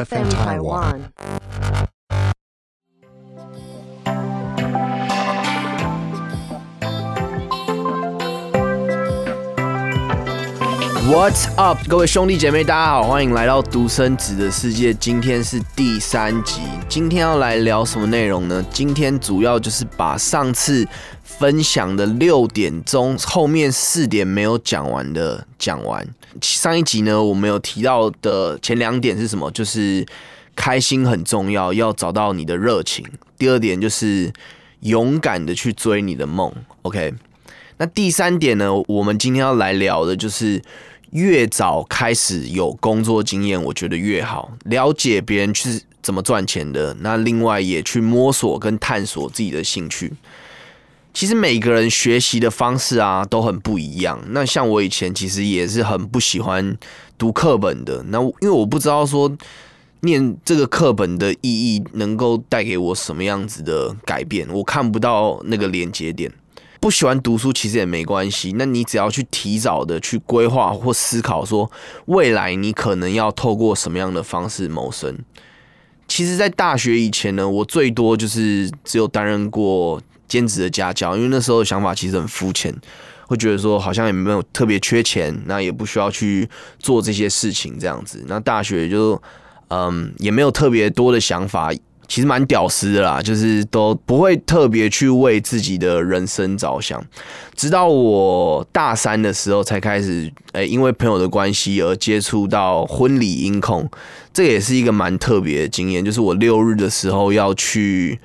FM Taiwan。What's up，各位兄弟姐妹，大家好，欢迎来到独生子的世界。今天是第三集，今天要来聊什么内容呢？今天主要就是把上次分享的六点钟后面四点没有讲完的讲完。上一集呢，我们有提到的前两点是什么？就是开心很重要，要找到你的热情。第二点就是勇敢的去追你的梦。OK，那第三点呢，我们今天要来聊的就是。越早开始有工作经验，我觉得越好，了解别人是怎么赚钱的。那另外也去摸索跟探索自己的兴趣。其实每个人学习的方式啊都很不一样。那像我以前其实也是很不喜欢读课本的。那因为我不知道说念这个课本的意义能够带给我什么样子的改变，我看不到那个连接点。不喜欢读书其实也没关系，那你只要去提早的去规划或思考，说未来你可能要透过什么样的方式谋生。其实，在大学以前呢，我最多就是只有担任过兼职的家教，因为那时候的想法其实很肤浅，会觉得说好像也没有特别缺钱，那也不需要去做这些事情这样子。那大学就嗯也没有特别多的想法。其实蛮屌丝的啦，就是都不会特别去为自己的人生着想。直到我大三的时候才开始，诶，因为朋友的关系而接触到婚礼音控，这也是一个蛮特别的经验。就是我六日的时候要去。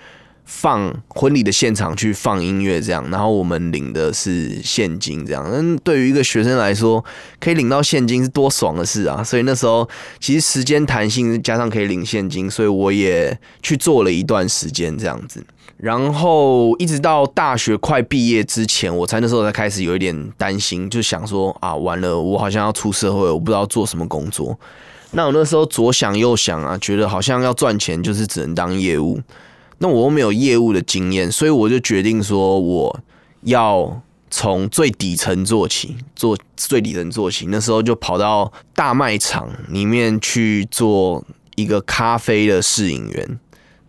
放婚礼的现场去放音乐，这样，然后我们领的是现金，这样。嗯，对于一个学生来说，可以领到现金是多爽的事啊！所以那时候其实时间弹性加上可以领现金，所以我也去做了一段时间这样子。然后一直到大学快毕业之前，我才那时候才开始有一点担心，就想说啊，完了，我好像要出社会，我不知道做什么工作。那我那时候左想右想啊，觉得好像要赚钱就是只能当业务。那我又没有业务的经验，所以我就决定说，我要从最底层做起，做最底层做起。那时候就跑到大卖场里面去做一个咖啡的试饮员，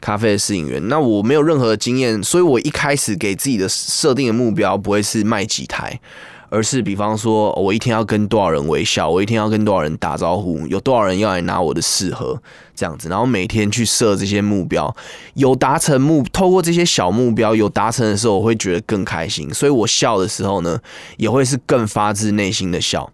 咖啡的试饮员。那我没有任何经验，所以我一开始给自己的设定的目标不会是卖几台。而是，比方说，我一天要跟多少人微笑，我一天要跟多少人打招呼，有多少人要来拿我的试喝，这样子，然后每天去设这些目标，有达成目，透过这些小目标有达成的时候，我会觉得更开心，所以我笑的时候呢，也会是更发自内心的笑。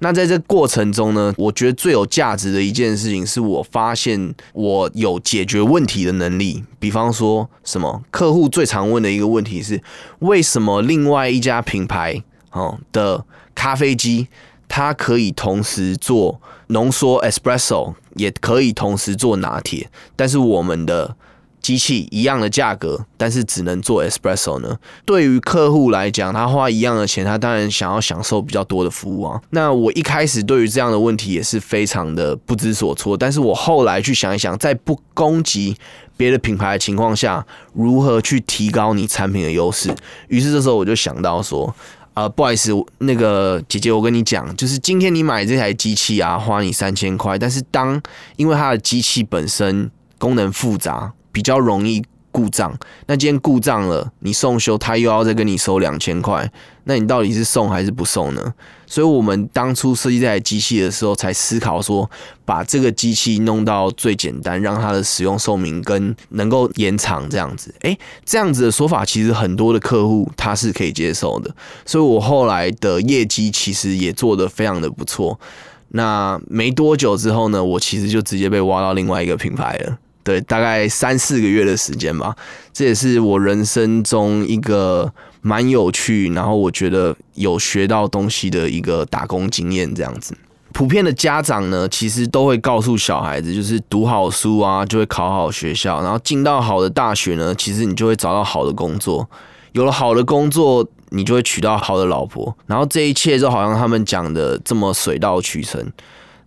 那在这过程中呢，我觉得最有价值的一件事情，是我发现我有解决问题的能力。比方说什么，客户最常问的一个问题是，为什么另外一家品牌？哦的咖啡机，它可以同时做浓缩 espresso，也可以同时做拿铁。但是我们的机器一样的价格，但是只能做 espresso 呢？对于客户来讲，他花一样的钱，他当然想要享受比较多的服务啊。那我一开始对于这样的问题也是非常的不知所措。但是我后来去想一想，在不攻击别的品牌的情况下，如何去提高你产品的优势？于是这时候我就想到说。呃，不好意思，那个姐姐，我跟你讲，就是今天你买这台机器啊，花你三千块，但是当因为它的机器本身功能复杂，比较容易。故障，那今天故障了，你送修，他又要再跟你收两千块，那你到底是送还是不送呢？所以，我们当初设计这台机器的时候，才思考说，把这个机器弄到最简单，让它的使用寿命跟能够延长这样子。诶，这样子的说法，其实很多的客户他是可以接受的。所以我后来的业绩其实也做得非常的不错。那没多久之后呢，我其实就直接被挖到另外一个品牌了。对，大概三四个月的时间吧，这也是我人生中一个蛮有趣，然后我觉得有学到东西的一个打工经验。这样子，普遍的家长呢，其实都会告诉小孩子，就是读好书啊，就会考好学校，然后进到好的大学呢，其实你就会找到好的工作，有了好的工作，你就会娶到好的老婆，然后这一切就好像他们讲的这么水到渠成。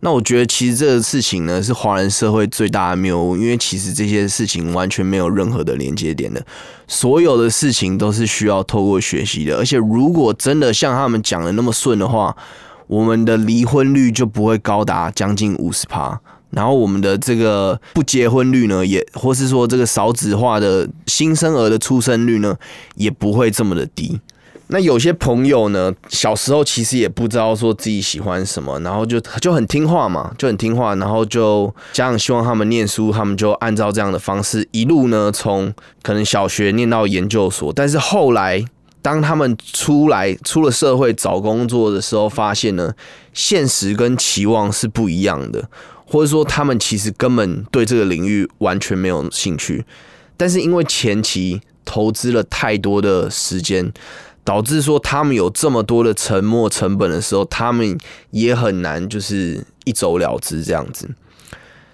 那我觉得其实这个事情呢，是华人社会最大的谬误，因为其实这些事情完全没有任何的连接点的，所有的事情都是需要透过学习的，而且如果真的像他们讲的那么顺的话，我们的离婚率就不会高达将近五十趴。然后我们的这个不结婚率呢，也或是说这个少子化的新生儿的出生率呢，也不会这么的低。那有些朋友呢，小时候其实也不知道说自己喜欢什么，然后就就很听话嘛，就很听话，然后就家长希望他们念书，他们就按照这样的方式一路呢，从可能小学念到研究所。但是后来，当他们出来出了社会找工作的时候，发现呢，现实跟期望是不一样的。或者说，他们其实根本对这个领域完全没有兴趣，但是因为前期投资了太多的时间，导致说他们有这么多的沉没成本的时候，他们也很难就是一走了之这样子。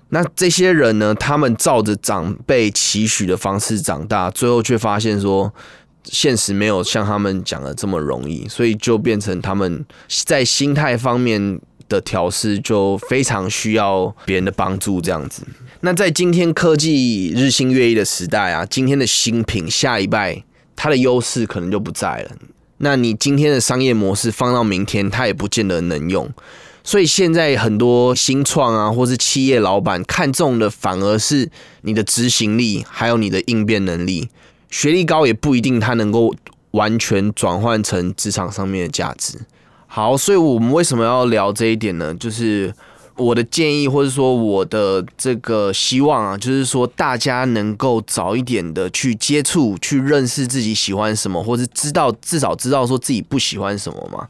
那这些人呢，他们照着长辈期许的方式长大，最后却发现说，现实没有像他们讲的这么容易，所以就变成他们在心态方面。的调试就非常需要别人的帮助，这样子。那在今天科技日新月异的时代啊，今天的新品下一拜它的优势可能就不在了。那你今天的商业模式放到明天，它也不见得能用。所以现在很多新创啊，或是企业老板看中的反而是你的执行力，还有你的应变能力。学历高也不一定他能够完全转换成职场上面的价值。好，所以我们为什么要聊这一点呢？就是我的建议，或者说我的这个希望啊，就是说大家能够早一点的去接触、去认识自己喜欢什么，或是知道至少知道说自己不喜欢什么嘛。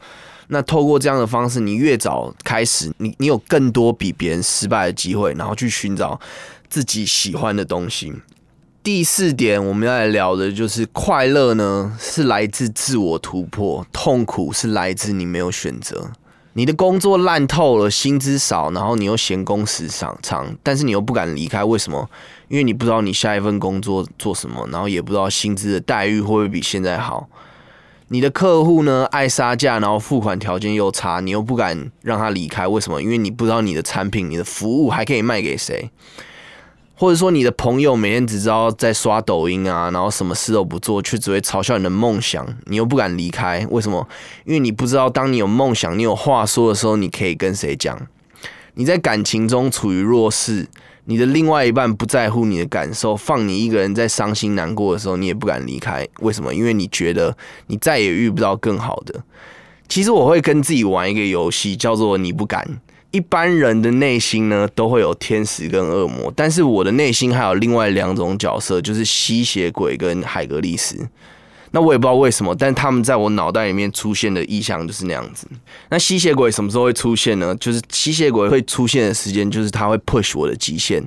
那透过这样的方式，你越早开始，你你有更多比别人失败的机会，然后去寻找自己喜欢的东西。第四点，我们要来聊的就是快乐呢，是来自自我突破；痛苦是来自你没有选择。你的工作烂透了，薪资少，然后你又嫌工时长长，但是你又不敢离开，为什么？因为你不知道你下一份工作做什么，然后也不知道薪资的待遇会不会比现在好。你的客户呢，爱杀价，然后付款条件又差，你又不敢让他离开，为什么？因为你不知道你的产品、你的服务还可以卖给谁。或者说你的朋友每天只知道在刷抖音啊，然后什么事都不做，却只会嘲笑你的梦想，你又不敢离开，为什么？因为你不知道，当你有梦想、你有话说的时候，你可以跟谁讲？你在感情中处于弱势，你的另外一半不在乎你的感受，放你一个人在伤心难过的时候，你也不敢离开，为什么？因为你觉得你再也遇不到更好的。其实我会跟自己玩一个游戏，叫做你不敢。一般人的内心呢，都会有天使跟恶魔，但是我的内心还有另外两种角色，就是吸血鬼跟海格力斯。那我也不知道为什么，但他们在我脑袋里面出现的意象就是那样子。那吸血鬼什么时候会出现呢？就是吸血鬼会出现的时间，就是他会 push 我的极限。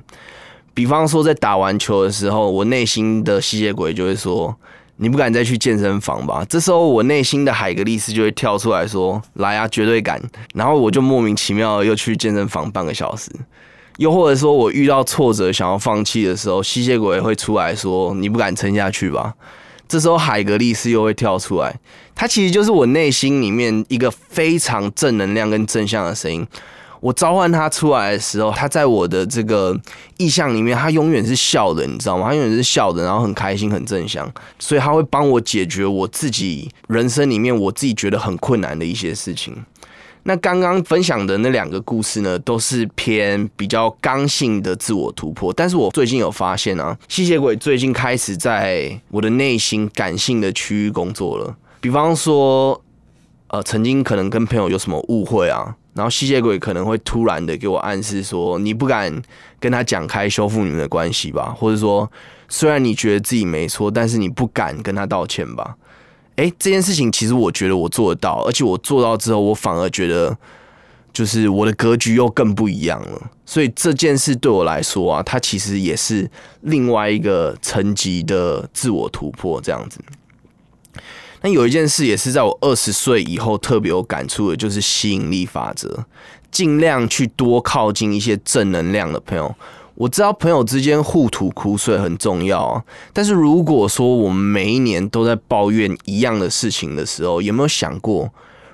比方说，在打完球的时候，我内心的吸血鬼就会说。你不敢再去健身房吧？这时候我内心的海格力斯就会跳出来说：“来啊，绝对敢！”然后我就莫名其妙又去健身房半个小时。又或者说我遇到挫折想要放弃的时候，吸血鬼会出来说：“你不敢撑下去吧？”这时候海格力斯又会跳出来，他其实就是我内心里面一个非常正能量跟正向的声音。我召唤他出来的时候，他在我的这个意象里面，他永远是笑的，你知道吗？他永远是笑的，然后很开心、很正向，所以他会帮我解决我自己人生里面我自己觉得很困难的一些事情。那刚刚分享的那两个故事呢，都是偏比较刚性的自我突破。但是我最近有发现啊，吸血鬼最近开始在我的内心感性的区域工作了。比方说，呃，曾经可能跟朋友有什么误会啊？然后吸血鬼可能会突然的给我暗示说，你不敢跟他讲开修复你们的关系吧？或者说，虽然你觉得自己没错，但是你不敢跟他道歉吧？诶，这件事情其实我觉得我做得到，而且我做到之后，我反而觉得就是我的格局又更不一样了。所以这件事对我来说啊，它其实也是另外一个层级的自我突破，这样子。那有一件事也是在我二十岁以后特别有感触的，就是吸引力法则，尽量去多靠近一些正能量的朋友。我知道朋友之间互吐苦水很重要啊，但是如果说我们每一年都在抱怨一样的事情的时候，有没有想过，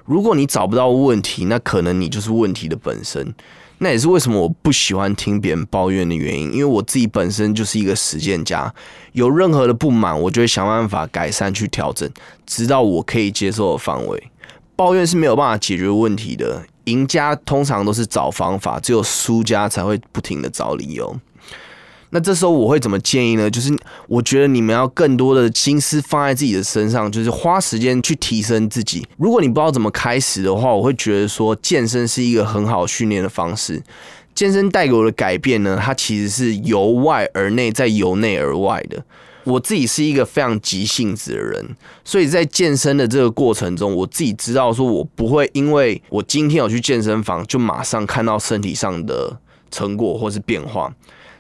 如果你找不到问题，那可能你就是问题的本身。那也是为什么我不喜欢听别人抱怨的原因，因为我自己本身就是一个实践家，有任何的不满，我就会想办法改善去调整，直到我可以接受的范围。抱怨是没有办法解决问题的，赢家通常都是找方法，只有输家才会不停的找理由。那这时候我会怎么建议呢？就是我觉得你们要更多的心思放在自己的身上，就是花时间去提升自己。如果你不知道怎么开始的话，我会觉得说健身是一个很好训练的方式。健身带给我的改变呢，它其实是由外而内，再由内而外的。我自己是一个非常急性子的人，所以在健身的这个过程中，我自己知道说我不会因为我今天有去健身房，就马上看到身体上的成果或是变化。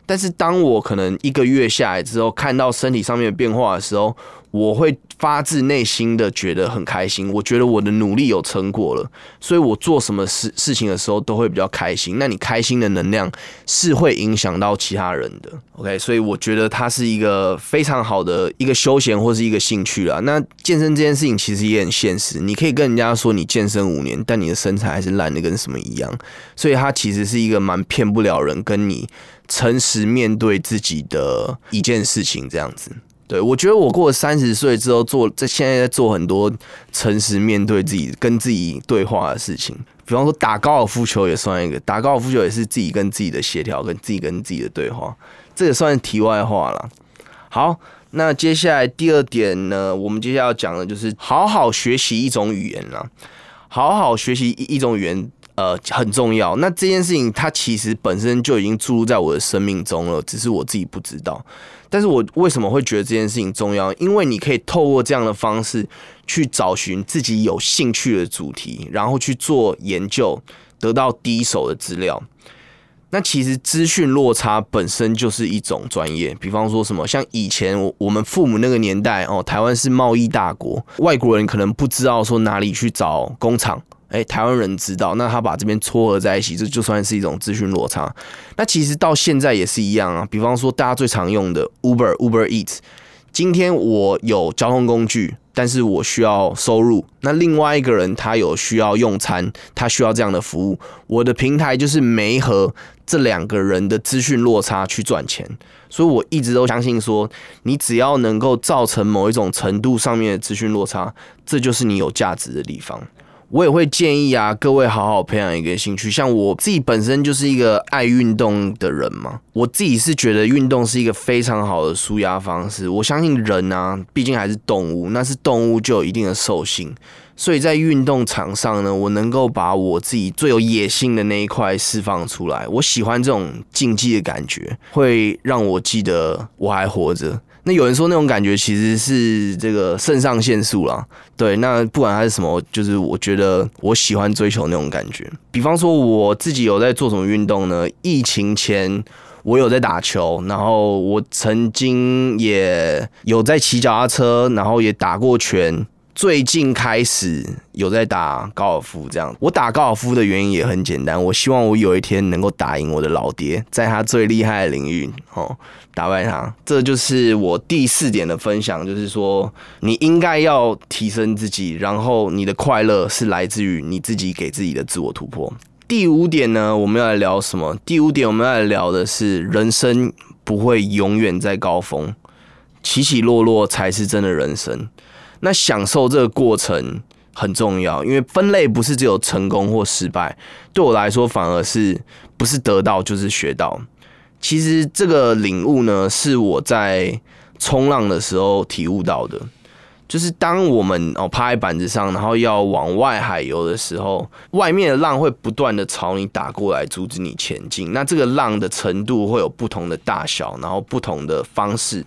但是当我可能一个月下来之后，看到身体上面的变化的时候，我会发自内心的觉得很开心。我觉得我的努力有成果了，所以我做什么事事情的时候都会比较开心。那你开心的能量是会影响到其他人的。OK，所以我觉得它是一个非常好的一个休闲或是一个兴趣啦。那健身这件事情其实也很现实，你可以跟人家说你健身五年，但你的身材还是烂的跟什么一样。所以它其实是一个蛮骗不了人，跟你诚实面对自己的一件事情这样子。对，我觉得我过了三十岁之后，做在现在在做很多诚实面对自己、跟自己对话的事情。比方说打高尔夫球也算一个，打高尔夫球也是自己跟自己的协调，跟自己跟自己的对话。这也算是题外话了。好，那接下来第二点呢，我们接下来要讲的就是好好学习一种语言啦。好好学习一一种语言，呃，很重要。那这件事情它其实本身就已经注入在我的生命中了，只是我自己不知道。但是我为什么会觉得这件事情重要？因为你可以透过这样的方式去找寻自己有兴趣的主题，然后去做研究，得到第一手的资料。那其实资讯落差本身就是一种专业。比方说什么，像以前我我们父母那个年代哦，台湾是贸易大国，外国人可能不知道说哪里去找工厂。哎，台湾人知道，那他把这边撮合在一起，这就算是一种资讯落差。那其实到现在也是一样啊。比方说，大家最常用的 Uber、Uber Eats，今天我有交通工具，但是我需要收入。那另外一个人他有需要用餐，他需要这样的服务。我的平台就是没和这两个人的资讯落差去赚钱。所以我一直都相信说，你只要能够造成某一种程度上面的资讯落差，这就是你有价值的地方。我也会建议啊，各位好好培养一个兴趣。像我自己本身就是一个爱运动的人嘛，我自己是觉得运动是一个非常好的舒压方式。我相信人啊，毕竟还是动物，那是动物就有一定的兽性，所以在运动场上呢，我能够把我自己最有野性的那一块释放出来。我喜欢这种竞技的感觉，会让我记得我还活着。那有人说那种感觉其实是这个肾上腺素啦，对，那不管它是什么，就是我觉得我喜欢追求那种感觉。比方说我自己有在做什么运动呢？疫情前我有在打球，然后我曾经也有在骑脚踏车，然后也打过拳。最近开始有在打高尔夫，这样。我打高尔夫的原因也很简单，我希望我有一天能够打赢我的老爹，在他最厉害的领域哦，打败他。这就是我第四点的分享，就是说你应该要提升自己，然后你的快乐是来自于你自己给自己的自我突破。第五点呢，我们要来聊什么？第五点我们要来聊的是人生不会永远在高峰，起起落落才是真的人生。那享受这个过程很重要，因为分类不是只有成功或失败，对我来说反而是不是得到就是学到。其实这个领悟呢，是我在冲浪的时候体悟到的，就是当我们哦趴在板子上，然后要往外海游的时候，外面的浪会不断的朝你打过来，阻止你前进。那这个浪的程度会有不同的大小，然后不同的方式。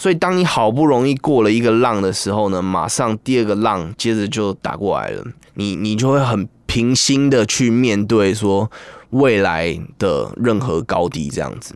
所以，当你好不容易过了一个浪的时候呢，马上第二个浪接着就打过来了，你你就会很平心的去面对说未来的任何高低这样子。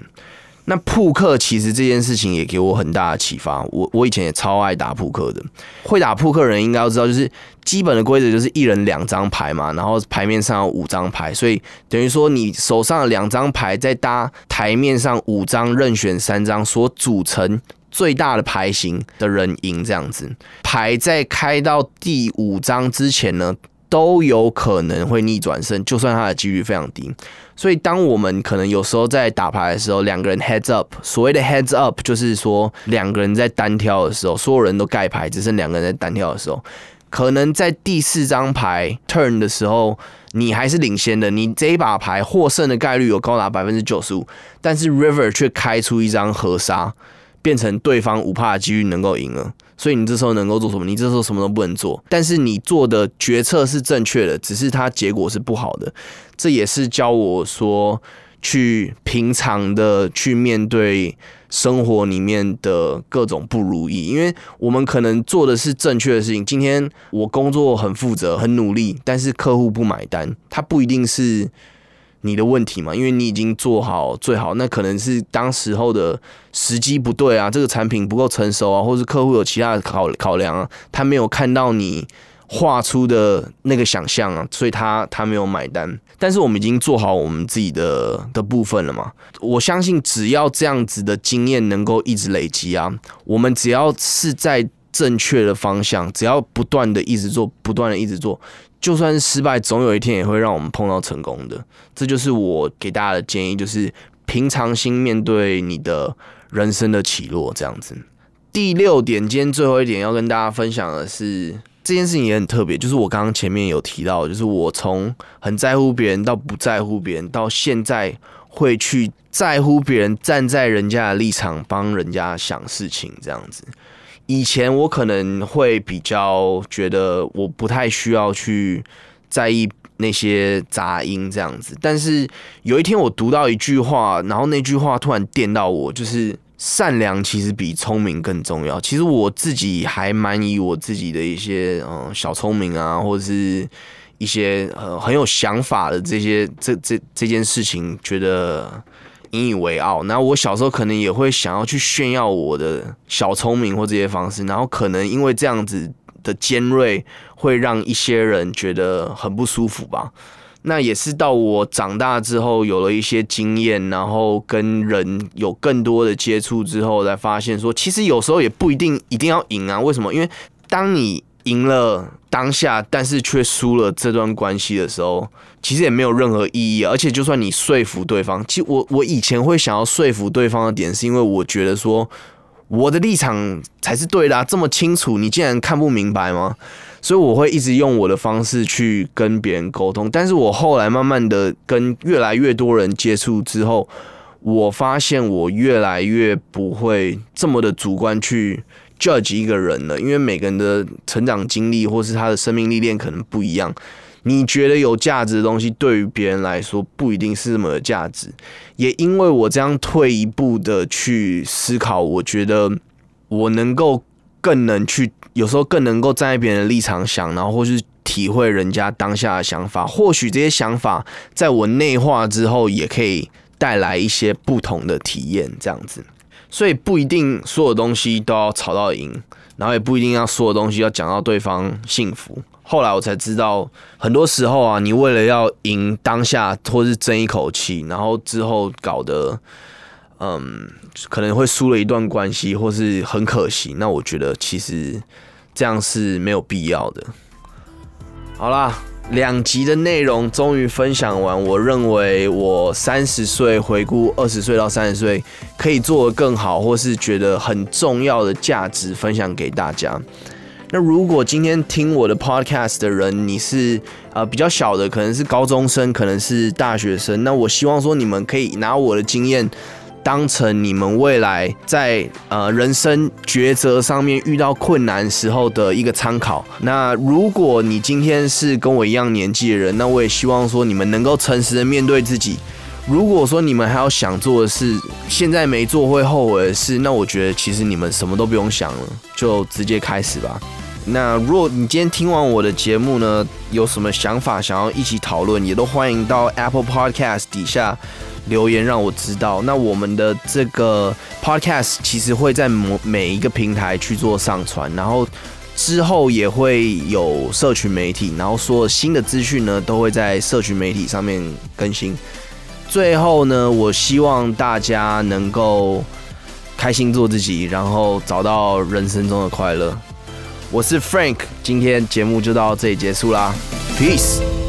那扑克其实这件事情也给我很大的启发。我我以前也超爱打扑克的，会打扑克人应该要知道，就是基本的规则就是一人两张牌嘛，然后牌面上有五张牌，所以等于说你手上的两张牌再搭台面上五张任选三张所组成。最大的牌型的人赢，这样子牌在开到第五张之前呢，都有可能会逆转胜，就算它的几率非常低。所以，当我们可能有时候在打牌的时候，两个人 heads up，所谓的 heads up 就是说两个人在单挑的时候，所有人都盖牌，只剩两个人在单挑的时候，可能在第四张牌 turn 的时候，你还是领先的，你这一把牌获胜的概率有高达百分之九十五，但是 river 却开出一张河沙，变成对方五帕的几率能够赢了。所以你这时候能够做什么？你这时候什么都不能做，但是你做的决策是正确的，只是它结果是不好的。这也是教我说，去平常的去面对生活里面的各种不如意，因为我们可能做的是正确的事情。今天我工作很负责、很努力，但是客户不买单，他不一定是。你的问题嘛，因为你已经做好最好，那可能是当时候的时机不对啊，这个产品不够成熟啊，或是客户有其他的考考量啊，他没有看到你画出的那个想象啊，所以他他没有买单。但是我们已经做好我们自己的的部分了嘛，我相信只要这样子的经验能够一直累积啊，我们只要是在正确的方向，只要不断的一直做，不断的一直做。就算失败，总有一天也会让我们碰到成功的。这就是我给大家的建议，就是平常心面对你的人生的起落，这样子。第六点，今天最后一点要跟大家分享的是，这件事情也很特别，就是我刚刚前面有提到，就是我从很在乎别人到不在乎别人，到现在会去在乎别人，站在人家的立场帮人家想事情，这样子。以前我可能会比较觉得我不太需要去在意那些杂音这样子，但是有一天我读到一句话，然后那句话突然电到我，就是善良其实比聪明更重要。其实我自己还蛮以我自己的一些嗯小聪明啊，或者是一些呃很有想法的这些这这这件事情，觉得。引以为傲，然后我小时候可能也会想要去炫耀我的小聪明或这些方式，然后可能因为这样子的尖锐，会让一些人觉得很不舒服吧。那也是到我长大之后有了一些经验，然后跟人有更多的接触之后，才发现说，其实有时候也不一定一定要赢啊。为什么？因为当你赢了当下，但是却输了这段关系的时候。其实也没有任何意义，而且就算你说服对方，其实我我以前会想要说服对方的点，是因为我觉得说我的立场才是对的，这么清楚，你竟然看不明白吗？所以我会一直用我的方式去跟别人沟通。但是我后来慢慢的跟越来越多人接触之后，我发现我越来越不会这么的主观去 judge 一个人了，因为每个人的成长经历或是他的生命历练可能不一样。你觉得有价值的东西，对于别人来说不一定是什么价值。也因为我这样退一步的去思考，我觉得我能够更能去，有时候更能够站在别人的立场想，然后或是体会人家当下的想法。或许这些想法在我内化之后，也可以带来一些不同的体验。这样子，所以不一定所有东西都要吵到赢，然后也不一定要所有东西要讲到对方幸福。后来我才知道，很多时候啊，你为了要赢当下，或是争一口气，然后之后搞得，嗯，可能会输了一段关系，或是很可惜。那我觉得其实这样是没有必要的。好啦，两集的内容终于分享完。我认为我三十岁回顾二十岁到三十岁可以做得更好，或是觉得很重要的价值分享给大家。那如果今天听我的 podcast 的人，你是呃比较小的，可能是高中生，可能是大学生，那我希望说你们可以拿我的经验当成你们未来在呃人生抉择上面遇到困难时候的一个参考。那如果你今天是跟我一样年纪的人，那我也希望说你们能够诚实的面对自己。如果说你们还要想做的事，现在没做会后悔的事，那我觉得其实你们什么都不用想了，就直接开始吧。那如果你今天听完我的节目呢，有什么想法想要一起讨论，也都欢迎到 Apple Podcast 底下留言让我知道。那我们的这个 Podcast 其实会在每每一个平台去做上传，然后之后也会有社群媒体，然后所有新的资讯呢都会在社群媒体上面更新。最后呢，我希望大家能够开心做自己，然后找到人生中的快乐。我是 Frank，今天节目就到这里结束啦，Peace。